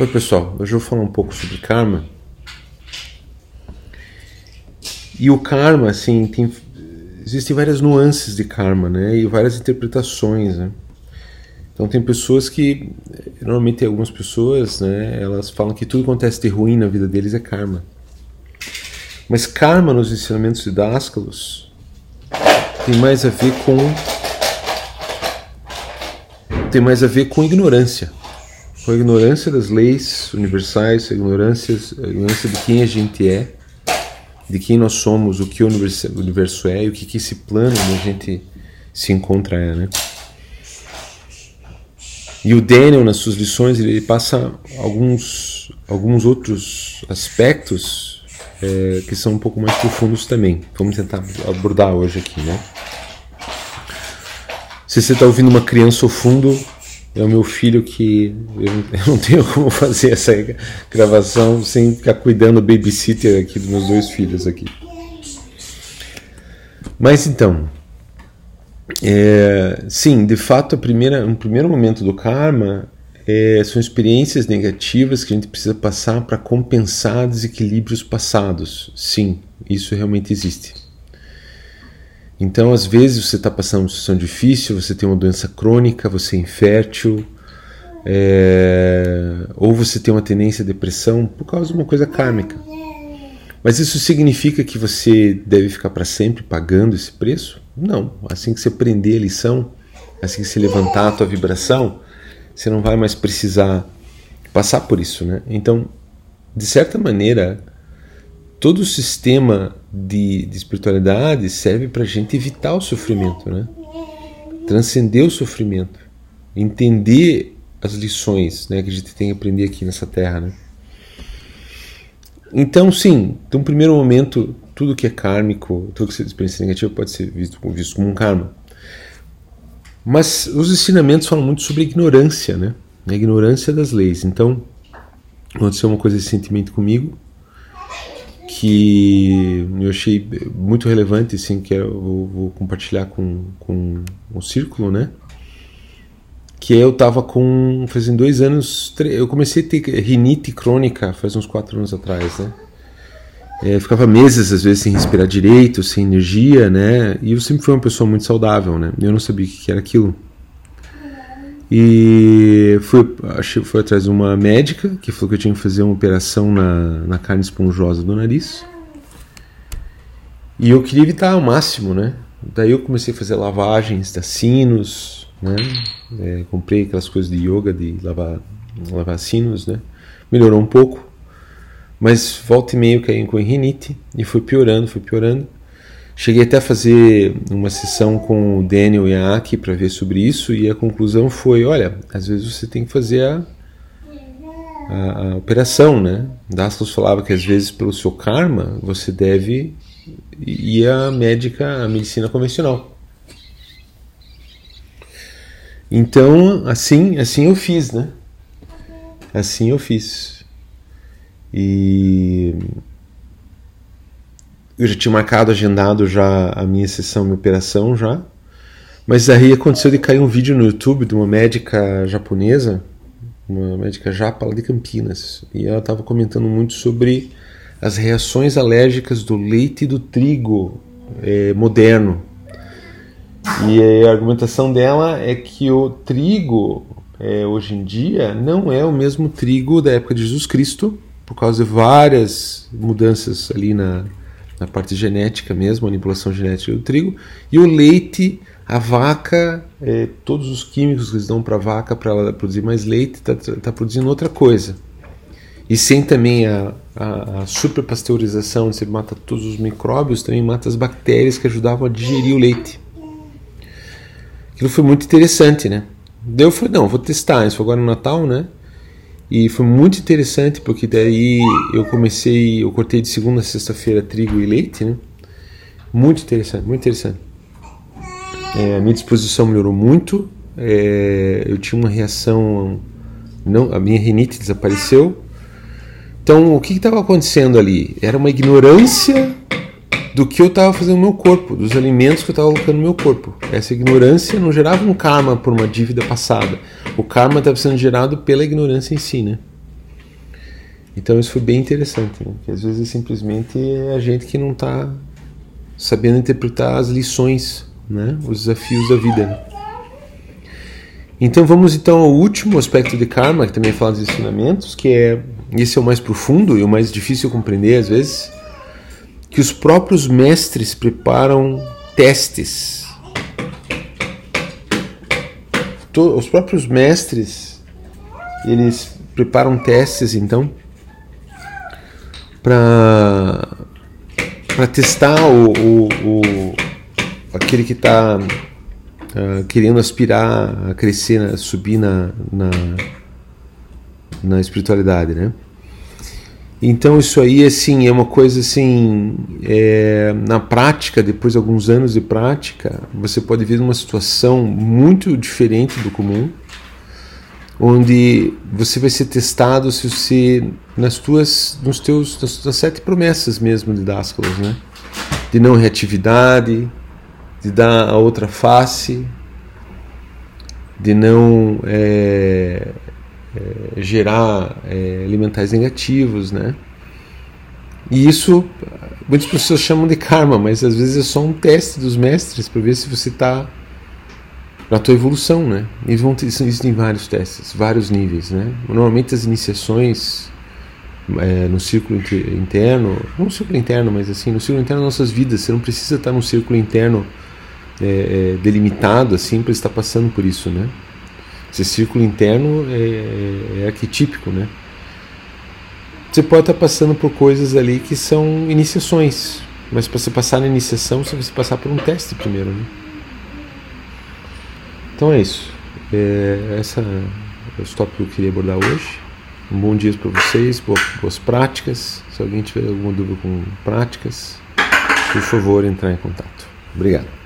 Oi pessoal, hoje eu vou falar um pouco sobre karma. E o karma, assim, tem, existem várias nuances de karma, né? E várias interpretações, né? Então tem pessoas que, normalmente algumas pessoas, né? Elas falam que tudo que acontece de ruim na vida deles é karma. Mas karma nos ensinamentos de Dáscalos tem mais a ver com tem mais a ver com ignorância com a ignorância das leis universais, a ignorância, a ignorância de quem a gente é, de quem nós somos, o que o universo é e o que, que esse plano onde a gente se encontra é, né? E o Daniel, nas suas lições, ele passa alguns, alguns outros aspectos é, que são um pouco mais profundos também. Vamos tentar abordar hoje aqui, né? Se você está ouvindo uma criança ao fundo, é o meu filho que eu não tenho como fazer essa gravação sem ficar cuidando do babysitter aqui dos meus dois filhos aqui. Mas então, é, sim, de fato, a primeira, um primeiro momento do karma é, são experiências negativas que a gente precisa passar para compensar desequilíbrios passados. Sim, isso realmente existe. Então, às vezes, você está passando uma situação difícil, você tem uma doença crônica, você é infértil, é... ou você tem uma tendência à depressão por causa de uma coisa kármica. Mas isso significa que você deve ficar para sempre pagando esse preço? Não. Assim que você aprender a lição, assim que você levantar a tua vibração, você não vai mais precisar passar por isso, né? Então, de certa maneira, todo o sistema de, de espiritualidade serve para a gente evitar o sofrimento, né? transcender o sofrimento, entender as lições né, que a gente tem que aprender aqui nessa terra. Né? Então, sim, no primeiro momento, tudo que é kármico, tudo que é experiência negativa pode ser visto, visto como um karma. Mas os ensinamentos falam muito sobre ignorância, né? A ignorância das leis. Então, aconteceu uma coisa recentemente comigo, que eu achei muito relevante, assim, que eu vou, compartilhar com, com o círculo, né? Que eu tava com, fazem dois anos, eu comecei a ter rinite crônica faz uns quatro anos atrás, né? É, ficava meses às vezes sem respirar direito, sem energia, né? E eu sempre fui uma pessoa muito saudável, né? Eu não sabia o que era aquilo. E fui, fui atrás de uma médica que falou que eu tinha que fazer uma operação na, na carne esponjosa do nariz. E eu queria evitar ao máximo, né? Daí eu comecei a fazer lavagens da sinos, né? É, comprei aquelas coisas de yoga de lavar, lavar sinos, né? Melhorou um pouco, mas volta e meio caí com rinite e foi piorando, foi piorando. Cheguei até a fazer uma sessão com o Daniel e a Aki para ver sobre isso e a conclusão foi, olha, às vezes você tem que fazer a, a, a operação, né? Daslos falava que às vezes pelo seu karma você deve ir à médica, à medicina convencional. Então, assim, assim eu fiz, né? Assim eu fiz. E eu já tinha marcado, agendado já a minha sessão, minha operação já. Mas aí aconteceu de cair um vídeo no YouTube de uma médica japonesa, uma médica japa lá de Campinas, e ela estava comentando muito sobre as reações alérgicas do leite e do trigo é, moderno. E a argumentação dela é que o trigo é, hoje em dia não é o mesmo trigo da época de Jesus Cristo, por causa de várias mudanças ali na, na parte genética mesmo, manipulação genética do trigo, e o leite, a vaca, é, todos os químicos que eles dão para a vaca para ela produzir mais leite, está tá produzindo outra coisa. E sem também a, a, a superpasteurização, onde você mata todos os micróbios, também mata as bactérias que ajudavam a digerir o leite. Aquilo foi muito interessante, né? Daí eu falei, não, vou testar, isso agora no Natal, né? E foi muito interessante porque daí eu comecei, eu cortei de segunda a sexta-feira trigo e leite, né? Muito interessante, muito interessante. É, a minha disposição melhorou muito. É, eu tinha uma reação, não, a minha rinite desapareceu. Então, o que estava acontecendo ali? Era uma ignorância do que eu estava fazendo no meu corpo, dos alimentos que eu estava colocando no meu corpo. Essa ignorância não gerava um karma por uma dívida passada. O karma estava sendo gerado pela ignorância em si, né? Então isso foi bem interessante, né? às vezes simplesmente é a gente que não está sabendo interpretar as lições, né? os desafios da vida. Né? Então vamos então ao último aspecto de karma, que também fala dos ensinamentos, que é esse é o mais profundo e o mais difícil de compreender às vezes, que os próprios mestres preparam testes. Os próprios mestres eles preparam testes então para para testar o, o, o, aquele que está uh, ah, querendo aspirar a crescer, a subir na, na, na espiritualidade, né? Então isso aí assim é uma coisa assim é, na prática depois de alguns anos de prática você pode ver uma situação muito diferente do comum onde você vai ser testado se você nas tuas nos teus nas sete promessas mesmo de Dascalos, né? De não reatividade de dar a outra face de não é, é, gerar é, elementais negativos, né? E isso muitas pessoas chamam de karma, mas às vezes é só um teste dos mestres para ver se você está na tua evolução, né? Eles vão ter, existem vários testes, vários níveis, né? Normalmente as iniciações é, no círculo interno, não no círculo interno, mas assim, no círculo interno das nossas vidas, você não precisa estar num círculo interno é, é, delimitado assim para estar passando por isso, né? Esse círculo interno é, é, arquetípico, né? Você pode estar passando por coisas ali que são iniciações, mas para você passar na iniciação, você precisa passar por um teste primeiro, né? Então é isso. É, essa é o stop que eu queria abordar hoje. Um bom dia para vocês, boas, boas práticas. Se alguém tiver alguma dúvida com práticas, por favor, entrar em contato. Obrigado.